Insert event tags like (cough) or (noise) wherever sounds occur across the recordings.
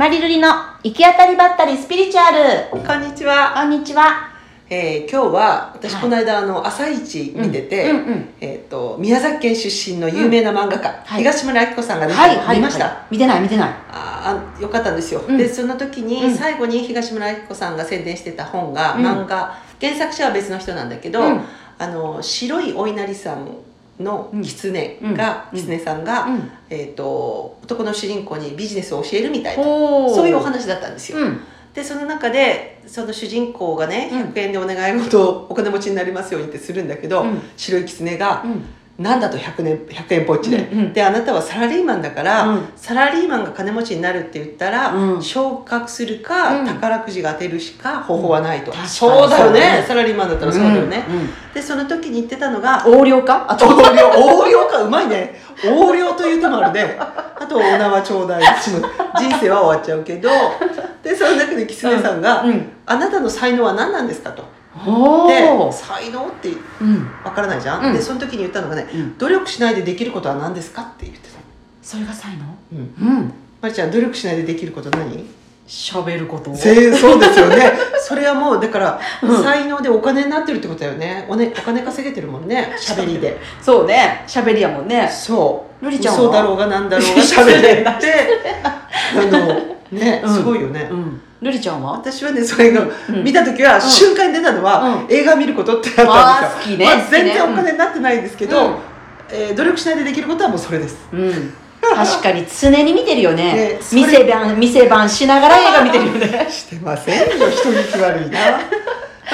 マリルリの行き当たりばったりスピリチュアル。こんにちは。こんにちは。えー、今日は私はいこの間あの朝一見てて、えっ、と宮崎県出身の有名な漫画家、はい東村明子さんが出て、はいはい。見ました？はい見てない見てない。ああよかったんですよ、うんでその時にうん最後に東村明子さんが宣伝してた本が、うん漫画原作者は別の人なんだけど、うんあの白いお稲荷さんの狐が、うん狐さんが、うん。えー、と男の主人公にビジネスを教えるみたいなほそういうお話だったんですよ、うん。でその中でその主人公がねうん100円でお願い事をお金持ちになりますようにってするんだけど、うん白い狐がうん。「なんだと100年100円ぽっちで」うんうん。であなたはサラリーマンだから、うん。サラリーマンが金持ちになるって言ったら、うん。昇格するか、うん。宝くじが当てるしか方法はないと、そうだよね。ね。サラリーマンだったらそうだよね、でその時に言ってたのが横領か？あと。横領横領か？うまいね。横領という手もあるね。あとお縄ちょうだい人生は終わっちゃうけど。でその中で狐さんが、うん。あなたの才能は何なんですかと。ほでー。才能ってうん。わからないじゃん、うん。でその時に言ったのがねうん。努力しないでできることは何ですかって言ってたそれが才能？うん。うん。まりちゃん努力しないでできること何？喋ることせそうですよね。(laughs) それはもうだから、うん。才能でお金になってるってことだよね。おねお金稼げてるもんね。喋りで。(laughs) そうね。喋りやもんね。そう。ルリちゃんは？嘘だろうがなんだろうが (laughs) 喋れて。あのね、うん。すごいよね、うん。ルリちゃんは？私はねそれがうん。見た時は瞬間に出たのは、うん。映画見ることってなったんあですよ。ー好きねまあ全然お金になってないんですけど、うん。えー努力しないでできることはもうそれです。うん。確かに常に見てるよね。ね。それ店番、店番しながら (laughs) 映画見てるよね。してませんよ人聞き悪いな。(laughs)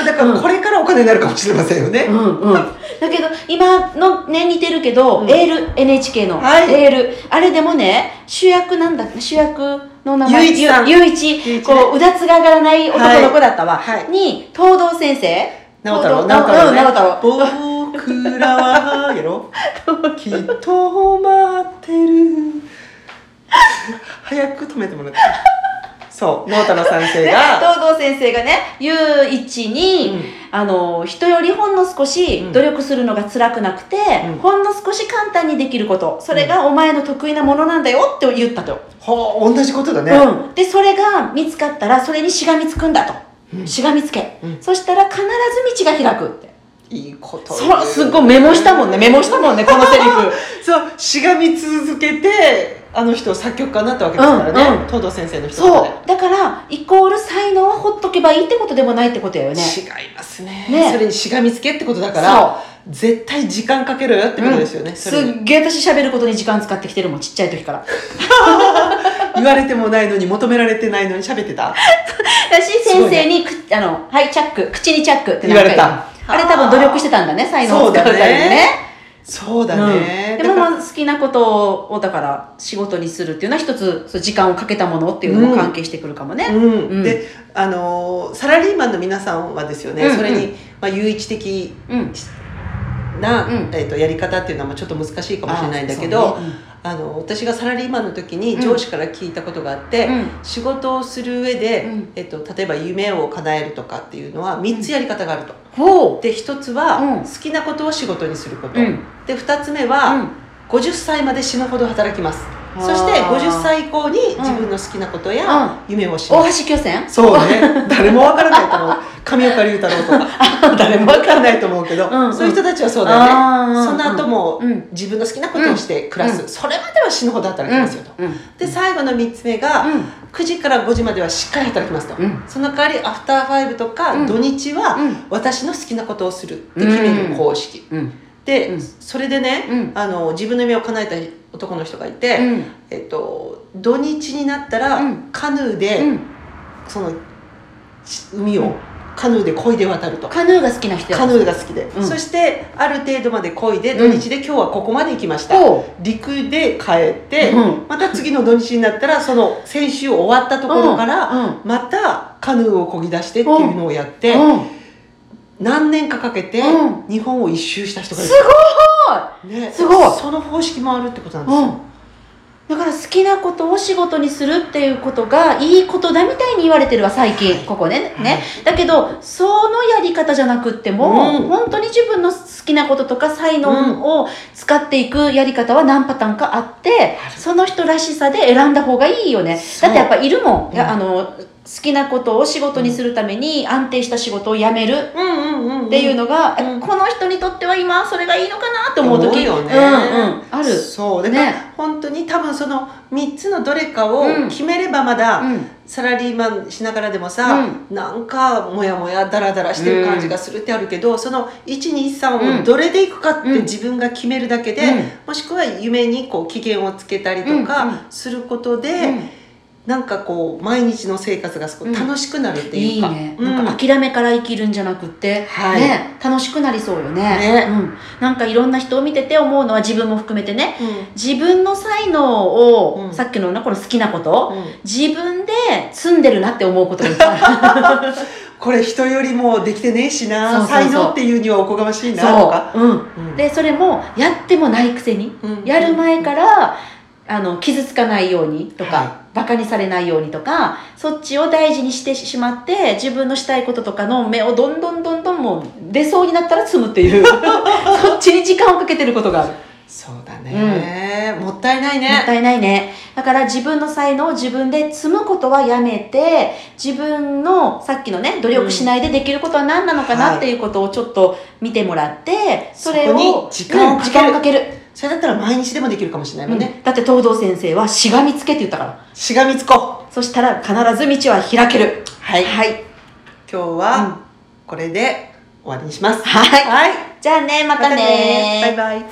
だからこれからお金になるかもしれませんよね、うんうん。だけど、今のね、似てるけど、うん。エール、NHK の、はい。エール、あれでもね、主役なんだ主役の名前、ゆういちこう、うだつが上がらない男の子だったわ。はい。はいに、東堂先生？直太郎東直太郎ね。直太郎。僕らはやろ (laughs) きっと待ってる。早く止めてもらって。(laughs) そう直太郎先生ねが、東堂先生がね、ゆういちに、あの、人よりほんの少しうん努力するのが辛くなくて、うんほんの少し簡単にできること、それがお前の得意なものなんだよって言ったと。ほう同じことだね、うん。で、それが見つかったら、それにしがみつくんだと。うんしがみつけ。うんそしたら必ず道が開くって。いいことそう、すっごいメモしたもんね。メモしたもんね、このセリフ。(laughs) そうしがみ続けてあの人作曲家になったわけですからね、うんうん。東堂先生の人そう。だから、イコール才能はほっとけばいいってことでもないってことやよね。違いますね。ね。それにしがみつけってことだから絶対時間かけろよってことですよね、うん。すっげえ私喋ることに時間使ってきてるもん、ちっちゃい時から。(laughs) 言われてもないのに求められてないのに喋ってた？(laughs) 私、先生に、くあの、はい、チャック、口にチャックって言われた。あれ多分努力してたんだね、才能を使うためにね。そうだうん。ね、でもまあ好きなことをだから仕事にするっていうのは一つそう時間をかけたものっていうのも関係してくるかもね。うん。うん。であのーサラリーマンの皆さんはですよね、うんうんそれに、まあ、唯一的うん。な、うん。えー、とやり方っていうのはまあちょっと難しいかもしれないんだけあどそうね。あ、の私がサラリーマンの時にうん上司から聞いたことがあって、うん。仕事をする上で、うん。えっと例えば夢を叶えるとかっていうのは3つやり方があると。ほで1つは、うん。好きなことを仕事にすること、うん。で2つ目う。は、うん。50歳まで死ぬほど働きます。あーそして50歳以降に自分の好きなことや夢をし大ます、橋巨泉？そうね。(laughs) 誰もわからないと思う。上岡龍太郎とか。(laughs) 誰もわからないと思うけど、うんうん。そういう人たちはそうだよね、その後もうん。自分の好きなことをして暮らす、うん。それまでは死ぬほど働きますよと、うん。うん。で最後の3つ目が、うん。9時から5時まではしっかり働きますと、うん。その代わりアフターファイブとかうん。土日はうん。私の好きなことをするって決める公式、うんで、うん。それでね、うん。あの自分の夢を叶えた男の人がいて、うん。えっと、土日になったら、うん。カヌーで、うん。そのち海をカヌーで漕いで渡ると。カヌーが好きな人や。カヌーが好きで、うん。そしてある程度まで漕いでうん。土日で今日はここまで行きました、ほ陸で帰って、うん。また次の土日になったらその先週終わったところから、またカヌーを漕ぎ出してっていうのをやって、うん何年かかけてうん。日本を一周した人がいする、ごい。ね、すごい。その方式もあるってことなんですよ、だから好きなことを仕事にするっていうことがいいことだみたいに言われてるわ最近、ここね。ね。だけどそのやり方じゃなくっても、うん。本当に自分の好きなこととか才能を使っていくやり方は何パターンかあって、その人らしさで選んだ方がいいよね。だってやっぱいるもん、うん。あの好きなことを仕事にするために安定した仕事を辞めるうんうんうんっていうのが、うん。この人にとっては今それがいいのかなと思う時。よね。うんうん。ある。そう。だから、ね。本当に多分その3つのどれかをうん決めればまだ、うん。サラリーマンしながらでもさ、なんかモヤモヤダラダラしてる感じがするってあるけど、その123をどれでいくかってうん。自分が決めるだけで、うん。もしくは夢にこう期限をつけたりとうんうん。かすることで、うんなんかこう毎日の生活がすごい楽しくなるっていいうか、いね、うん。なんか諦めから生きるんじゃなくって、はい。ね、楽しくなりそうよね。ね。うん、なんかいろんな人を見てて思うのは自分も含めてね。うん。自分の才能を、うん。さっきのなこの好きなこと、うん。自分で積んでるなって思うことがいっぱいある。(laughs) これ人よりもできてねえしな。才能っていうにはおこがましいなとか。そう、うん、うん。でそれもやってもないくせに、うん。やる前からあの傷つかないようにとか、はいバカにされないようにとかそっちを大事にしてしまって自分のしたいこととかの目をどんどんどんどんもう出そうになったら積むっていう (laughs) そっちに時間をかけてることがある。そうだね、もったいないねもったいないね。だから自分の才能を自分で積むことはやめて、自分のさっきのね、努力しないでできることは何なのかはないっていうことをちょっと見てもらって、それを時間をかける。それだったら毎日でもできるかもしれないもんね、うん。だって東堂先生はしがみつけって言ったから。しがみつこう。そしたら必ず道は開ける。はい。はい。今日うん。はこれで終わりにします、はい。はい。じゃあね、またね。バイバイ